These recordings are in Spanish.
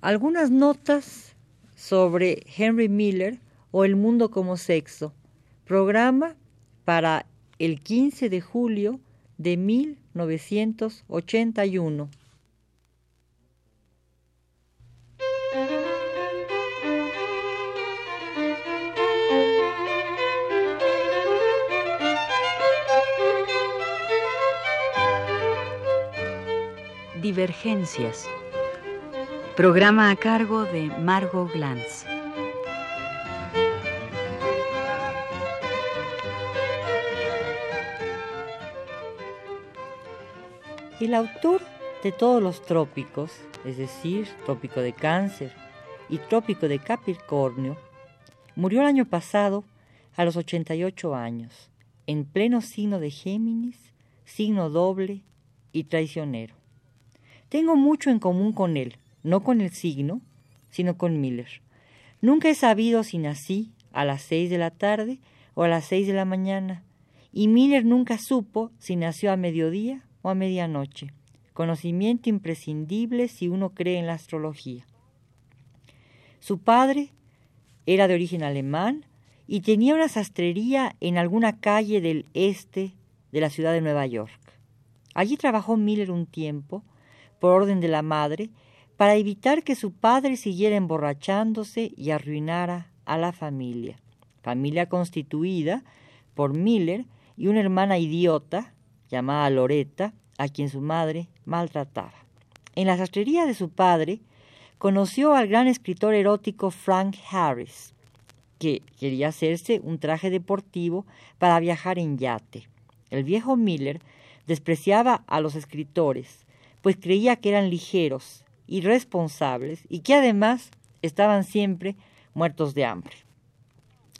algunas notas sobre Henry Miller o El Mundo como Sexo, programa para el 15 de julio de 1981. Divergencias. Programa a cargo de Margot Glantz. El autor de todos los trópicos, es decir, trópico de cáncer y trópico de Capricornio, murió el año pasado a los 88 años, en pleno signo de Géminis, signo doble y traicionero. Tengo mucho en común con él, no con el signo, sino con Miller. Nunca he sabido si nací a las seis de la tarde o a las seis de la mañana, y Miller nunca supo si nació a mediodía o a medianoche. Conocimiento imprescindible si uno cree en la astrología. Su padre era de origen alemán y tenía una sastrería en alguna calle del este de la ciudad de Nueva York. Allí trabajó Miller un tiempo por orden de la madre, para evitar que su padre siguiera emborrachándose y arruinara a la familia. Familia constituida por Miller y una hermana idiota llamada Loretta, a quien su madre maltrataba. En la sastrería de su padre conoció al gran escritor erótico Frank Harris, que quería hacerse un traje deportivo para viajar en yate. El viejo Miller despreciaba a los escritores, pues creía que eran ligeros, irresponsables y que además estaban siempre muertos de hambre.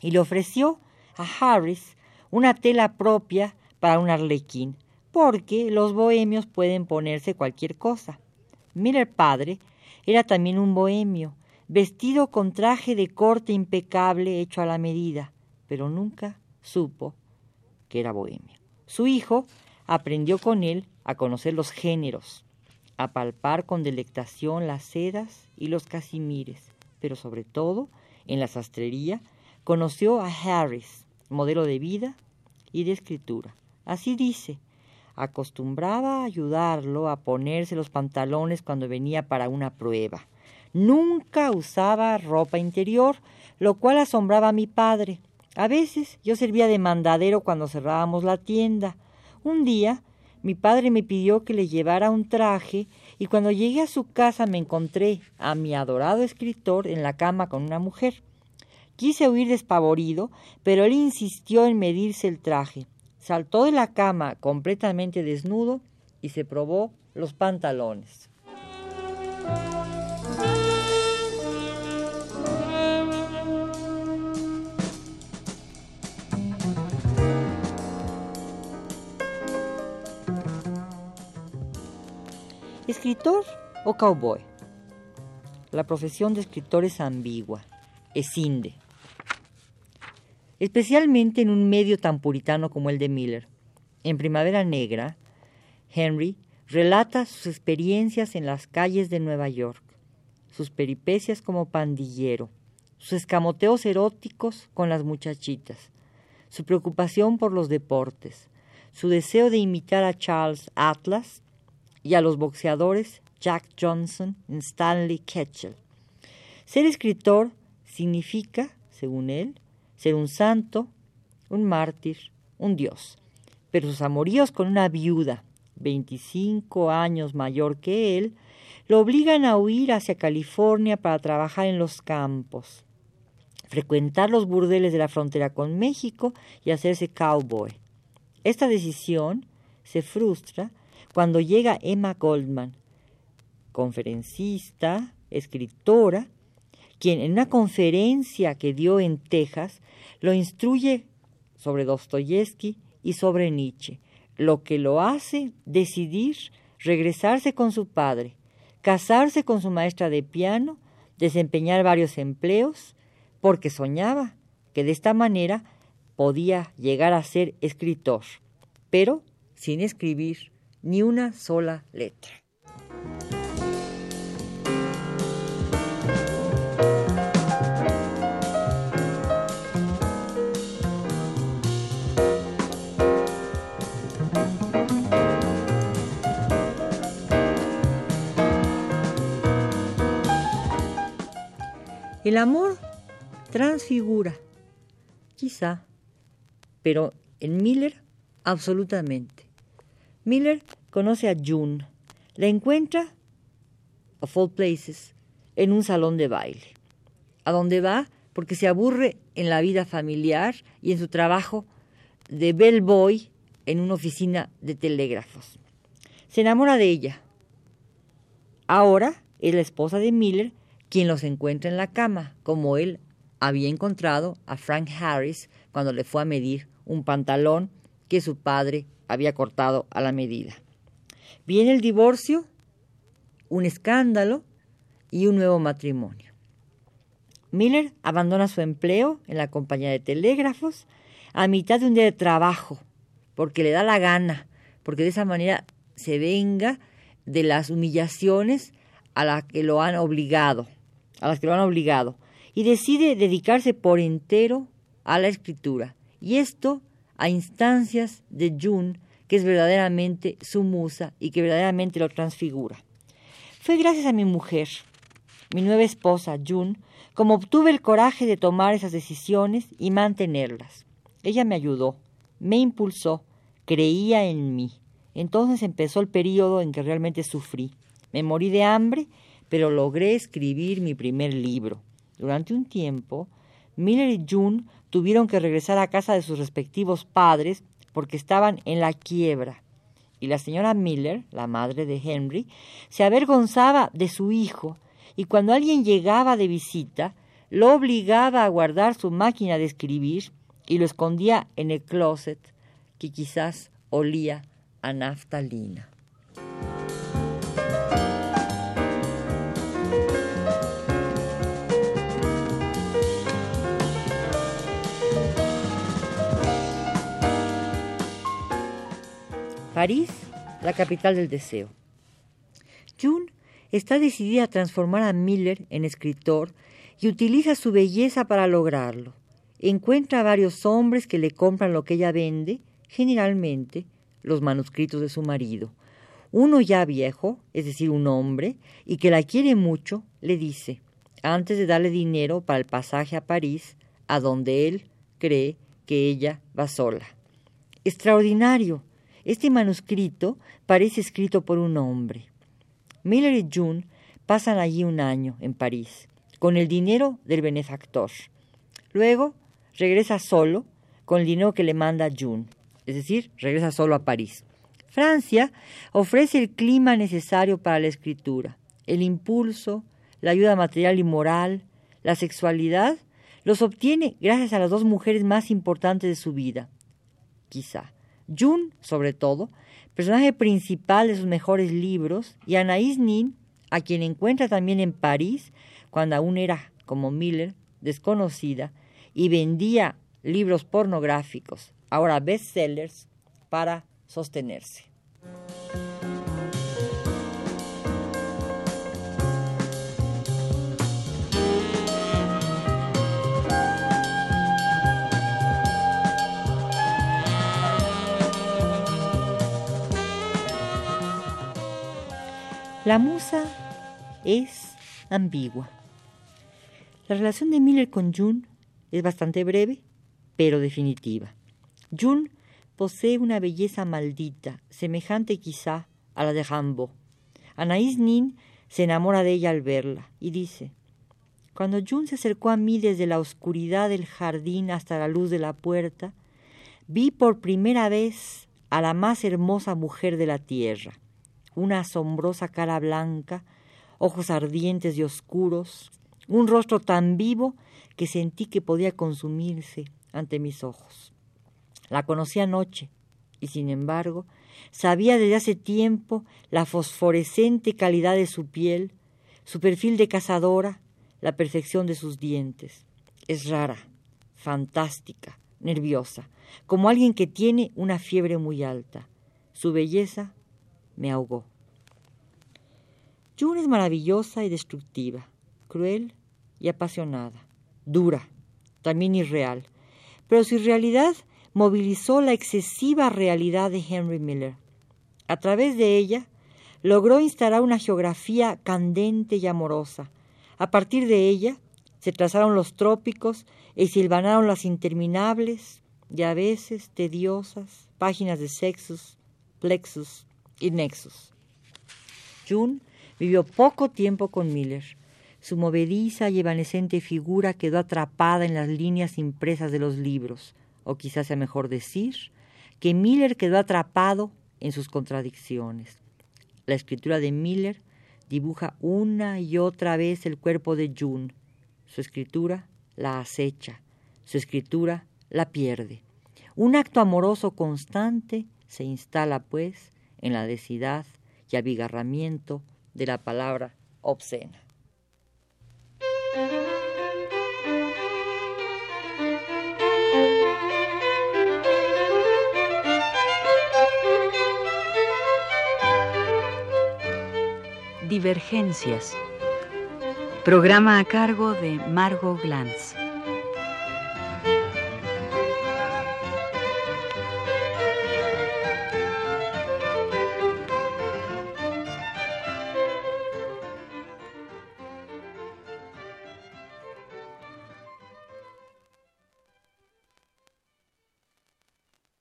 Y le ofreció a Harris una tela propia para un arlequín, porque los bohemios pueden ponerse cualquier cosa. Miller padre era también un bohemio, vestido con traje de corte impecable hecho a la medida, pero nunca supo que era bohemio. Su hijo aprendió con él a conocer los géneros, a palpar con delectación las sedas y los casimires, pero sobre todo, en la sastrería, conoció a Harris, modelo de vida y de escritura. Así dice, acostumbraba a ayudarlo a ponerse los pantalones cuando venía para una prueba. Nunca usaba ropa interior, lo cual asombraba a mi padre. A veces yo servía de mandadero cuando cerrábamos la tienda. Un día mi padre me pidió que le llevara un traje y cuando llegué a su casa me encontré a mi adorado escritor en la cama con una mujer. Quise huir despavorido, pero él insistió en medirse el traje. Saltó de la cama completamente desnudo y se probó los pantalones. ¿Escritor o cowboy? La profesión de escritor es ambigua, es inde. Especialmente en un medio tan puritano como el de Miller. En Primavera Negra, Henry relata sus experiencias en las calles de Nueva York, sus peripecias como pandillero, sus escamoteos eróticos con las muchachitas, su preocupación por los deportes, su deseo de imitar a Charles Atlas y a los boxeadores Jack Johnson y Stanley Ketchel. Ser escritor significa, según él, ser un santo, un mártir, un dios. Pero sus amoríos con una viuda, 25 años mayor que él, lo obligan a huir hacia California para trabajar en los campos, frecuentar los burdeles de la frontera con México y hacerse cowboy. Esta decisión se frustra cuando llega Emma Goldman, conferencista, escritora, quien en una conferencia que dio en Texas lo instruye sobre Dostoyevsky y sobre Nietzsche, lo que lo hace decidir regresarse con su padre, casarse con su maestra de piano, desempeñar varios empleos, porque soñaba que de esta manera podía llegar a ser escritor, pero sin escribir ni una sola letra. El amor transfigura, quizá, pero en Miller absolutamente. Miller conoce a June, la encuentra, of all places, en un salón de baile, a donde va porque se aburre en la vida familiar y en su trabajo de bellboy en una oficina de telégrafos. Se enamora de ella. Ahora es la esposa de Miller quien los encuentra en la cama, como él había encontrado a Frank Harris cuando le fue a medir un pantalón que su padre había cortado a la medida. Viene el divorcio, un escándalo y un nuevo matrimonio. Miller abandona su empleo en la compañía de telégrafos a mitad de un día de trabajo, porque le da la gana, porque de esa manera se venga de las humillaciones a las que lo han obligado a las que lo han obligado, y decide dedicarse por entero a la escritura, y esto a instancias de June, que es verdaderamente su musa y que verdaderamente lo transfigura. Fue gracias a mi mujer, mi nueva esposa, June, como obtuve el coraje de tomar esas decisiones y mantenerlas. Ella me ayudó, me impulsó, creía en mí. Entonces empezó el periodo en que realmente sufrí. Me morí de hambre pero logré escribir mi primer libro. Durante un tiempo, Miller y June tuvieron que regresar a casa de sus respectivos padres porque estaban en la quiebra. Y la señora Miller, la madre de Henry, se avergonzaba de su hijo y cuando alguien llegaba de visita, lo obligaba a guardar su máquina de escribir y lo escondía en el closet que quizás olía a naftalina. París, la capital del deseo. June está decidida a transformar a Miller en escritor y utiliza su belleza para lograrlo. Encuentra a varios hombres que le compran lo que ella vende, generalmente los manuscritos de su marido. Uno ya viejo, es decir, un hombre, y que la quiere mucho, le dice, antes de darle dinero para el pasaje a París, a donde él cree que ella va sola. Extraordinario, este manuscrito parece escrito por un hombre. Miller y June pasan allí un año en París, con el dinero del benefactor. Luego regresa solo con el dinero que le manda June, es decir, regresa solo a París. Francia ofrece el clima necesario para la escritura, el impulso, la ayuda material y moral, la sexualidad, los obtiene gracias a las dos mujeres más importantes de su vida, quizá, June, sobre todo, personaje principal de sus mejores libros, y Anaïs Nin, a quien encuentra también en París, cuando aún era, como Miller, desconocida, y vendía libros pornográficos, ahora bestsellers, para sostenerse. La musa es ambigua. La relación de Miller con June es bastante breve, pero definitiva. June posee una belleza maldita, semejante quizá a la de Rambo. Anaïs Nin se enamora de ella al verla y dice: Cuando June se acercó a mí desde la oscuridad del jardín hasta la luz de la puerta, vi por primera vez a la más hermosa mujer de la tierra una asombrosa cara blanca, ojos ardientes y oscuros, un rostro tan vivo que sentí que podía consumirse ante mis ojos. La conocí anoche y sin embargo sabía desde hace tiempo la fosforescente calidad de su piel, su perfil de cazadora, la perfección de sus dientes. Es rara, fantástica, nerviosa, como alguien que tiene una fiebre muy alta. Su belleza me ahogó. June es maravillosa y destructiva, cruel y apasionada, dura, también irreal, pero su irrealidad movilizó la excesiva realidad de Henry Miller. A través de ella logró instalar una geografía candente y amorosa. A partir de ella Se trazaron los trópicos y silvanaron las interminables y a veces tediosas páginas de sexus, plexus y nexus. June vivió poco tiempo con Miller. Su movediza y evanescente figura quedó atrapada en las líneas impresas de los libros, o quizás sea mejor decir que Miller quedó atrapado en sus contradicciones. La escritura de Miller dibuja una y otra vez el cuerpo de June. Su escritura la acecha, su escritura la pierde. Un acto amoroso constante se instala, pues, en la densidad y abigarramiento de la palabra obscena. Divergencias. Programa a cargo de Margot Glantz.